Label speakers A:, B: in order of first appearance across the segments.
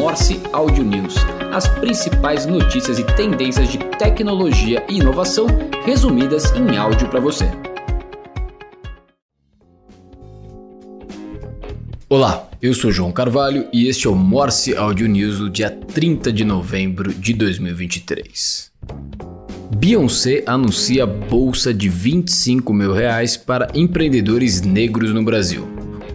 A: Morse Audio News, as principais notícias e tendências de tecnologia e inovação resumidas em áudio para você. Olá, eu sou João Carvalho e este é o Morse Audio News do dia 30 de novembro de 2023. Beyoncé anuncia bolsa de 25 mil reais para empreendedores negros no Brasil.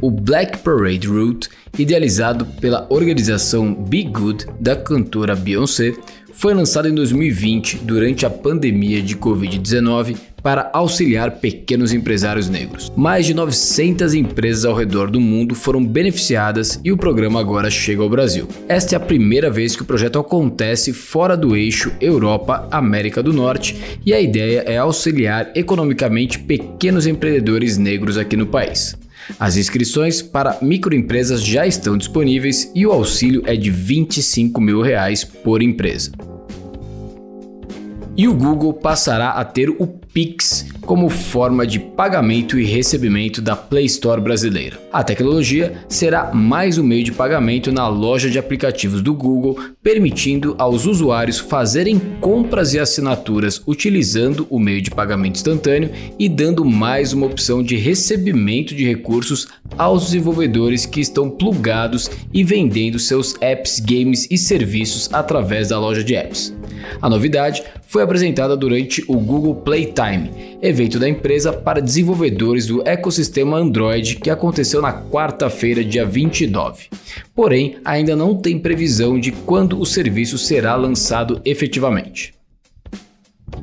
A: O Black Parade Route, idealizado pela organização Be Good da cantora Beyoncé, foi lançado em 2020 durante a pandemia de Covid-19 para auxiliar pequenos empresários negros. Mais de 900 empresas ao redor do mundo foram beneficiadas e o programa agora chega ao Brasil. Esta é a primeira vez que o projeto acontece fora do eixo Europa-América do Norte e a ideia é auxiliar economicamente pequenos empreendedores negros aqui no país. As inscrições para microempresas já estão disponíveis e o auxílio é de 25 mil reais por empresa. E o Google passará a ter o Pix como forma de pagamento e recebimento da Play Store brasileira. A tecnologia será mais um meio de pagamento na loja de aplicativos do Google, permitindo aos usuários fazerem compras e assinaturas utilizando o meio de pagamento instantâneo e dando mais uma opção de recebimento de recursos aos desenvolvedores que estão plugados e vendendo seus apps, games e serviços através da loja de apps. A novidade foi apresentada durante o Google Playtime, evento da empresa para desenvolvedores do ecossistema Android que aconteceu na quarta-feira, dia 29. Porém, ainda não tem previsão de quando o serviço será lançado efetivamente.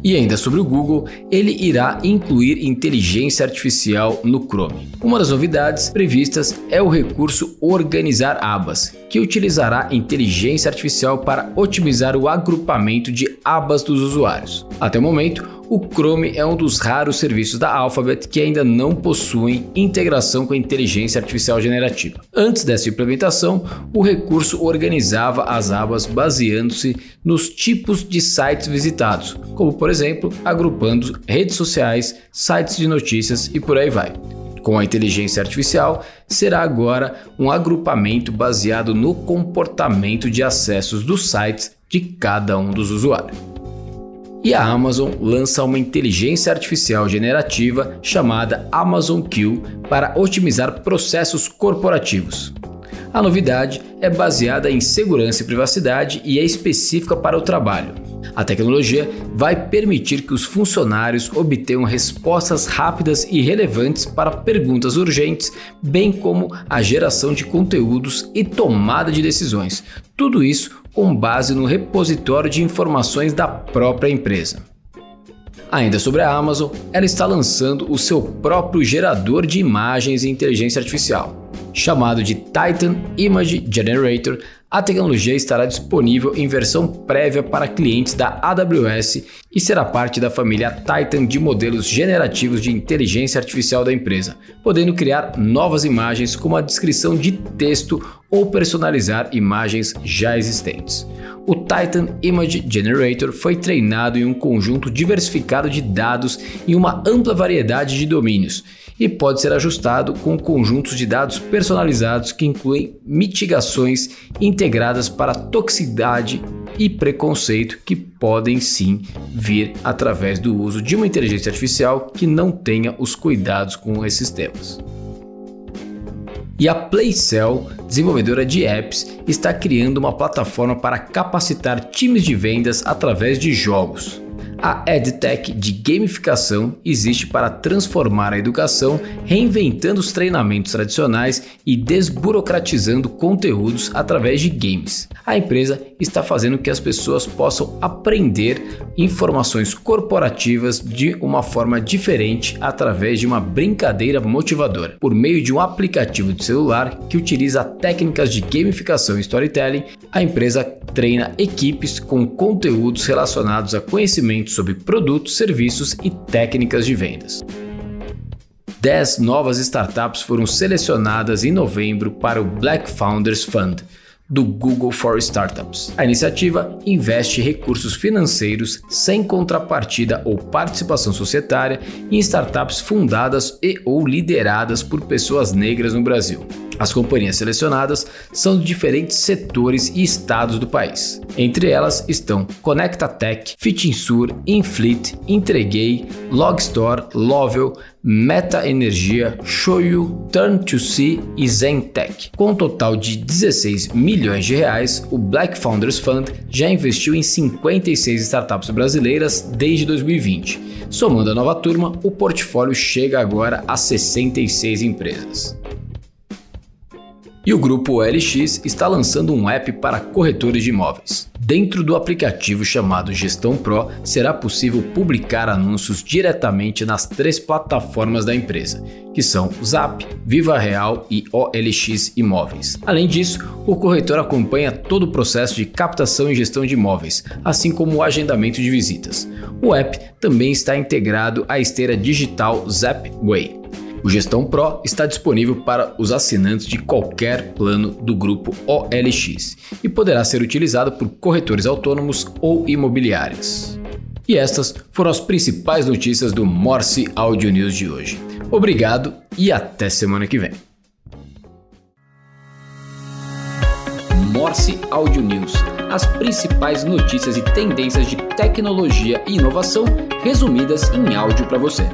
A: E ainda sobre o Google, ele irá incluir inteligência artificial no Chrome. Uma das novidades previstas é o recurso Organizar Abas, que utilizará inteligência artificial para otimizar o agrupamento de abas dos usuários. Até o momento, o Chrome é um dos raros serviços da Alphabet que ainda não possuem integração com a inteligência artificial generativa. Antes dessa implementação, o recurso organizava as abas baseando-se nos tipos de sites visitados, como por exemplo, agrupando redes sociais, sites de notícias e por aí vai. Com a inteligência artificial, será agora um agrupamento baseado no comportamento de acessos dos sites de cada um dos usuários e a Amazon lança uma inteligência artificial generativa chamada Amazon Q para otimizar processos corporativos. A novidade é baseada em segurança e privacidade e é específica para o trabalho. A tecnologia vai permitir que os funcionários obtenham respostas rápidas e relevantes para perguntas urgentes, bem como a geração de conteúdos e tomada de decisões. Tudo isso com base no repositório de informações da própria empresa. Ainda sobre a Amazon, ela está lançando o seu próprio gerador de imagens e inteligência artificial. Chamado de Titan Image Generator, a tecnologia estará disponível em versão prévia para clientes da AWS e será parte da família Titan de modelos generativos de inteligência artificial da empresa, podendo criar novas imagens com uma descrição de texto ou personalizar imagens já existentes. O Titan Image Generator foi treinado em um conjunto diversificado de dados em uma ampla variedade de domínios e pode ser ajustado com conjuntos de dados personalizados que incluem mitigações integradas para toxicidade e preconceito que podem sim vir através do uso de uma inteligência artificial que não tenha os cuidados com esses temas. E a Playcell, desenvolvedora de apps, está criando uma plataforma para capacitar times de vendas através de jogos. A EdTech de gamificação existe para transformar a educação, reinventando os treinamentos tradicionais e desburocratizando conteúdos através de games. A empresa está fazendo que as pessoas possam aprender informações corporativas de uma forma diferente através de uma brincadeira motivadora. Por meio de um aplicativo de celular que utiliza técnicas de gamificação e storytelling, a empresa treina equipes com conteúdos relacionados a conhecimentos sobre produtos, serviços e técnicas de vendas. 10 novas startups foram selecionadas em novembro para o Black Founders Fund do Google for Startups. A iniciativa investe recursos financeiros sem contrapartida ou participação societária em startups fundadas e ou lideradas por pessoas negras no Brasil. As companhias selecionadas são de diferentes setores e estados do país. Entre elas estão Conectatech, Fitinsur, Infleet, Entreguei, Logstore, Lovel, Meta Energia, Shoyu, Turn2C e Zentech. Com um total de 16 milhões de reais, o Black Founders Fund já investiu em 56 startups brasileiras desde 2020. Somando a nova turma, o portfólio chega agora a 66 empresas. E o grupo OLX está lançando um app para corretores de imóveis. Dentro do aplicativo chamado Gestão Pro, será possível publicar anúncios diretamente nas três plataformas da empresa, que são Zap, Viva Real e OLX Imóveis. Além disso, o corretor acompanha todo o processo de captação e gestão de imóveis, assim como o agendamento de visitas. O app também está integrado à esteira digital Zapway. O Gestão Pro está disponível para os assinantes de qualquer plano do grupo OLX e poderá ser utilizado por corretores autônomos ou imobiliárias. E estas foram as principais notícias do Morse Audio News de hoje. Obrigado e até semana que vem. Morse Audio News as principais notícias e tendências de tecnologia e inovação resumidas em áudio para você.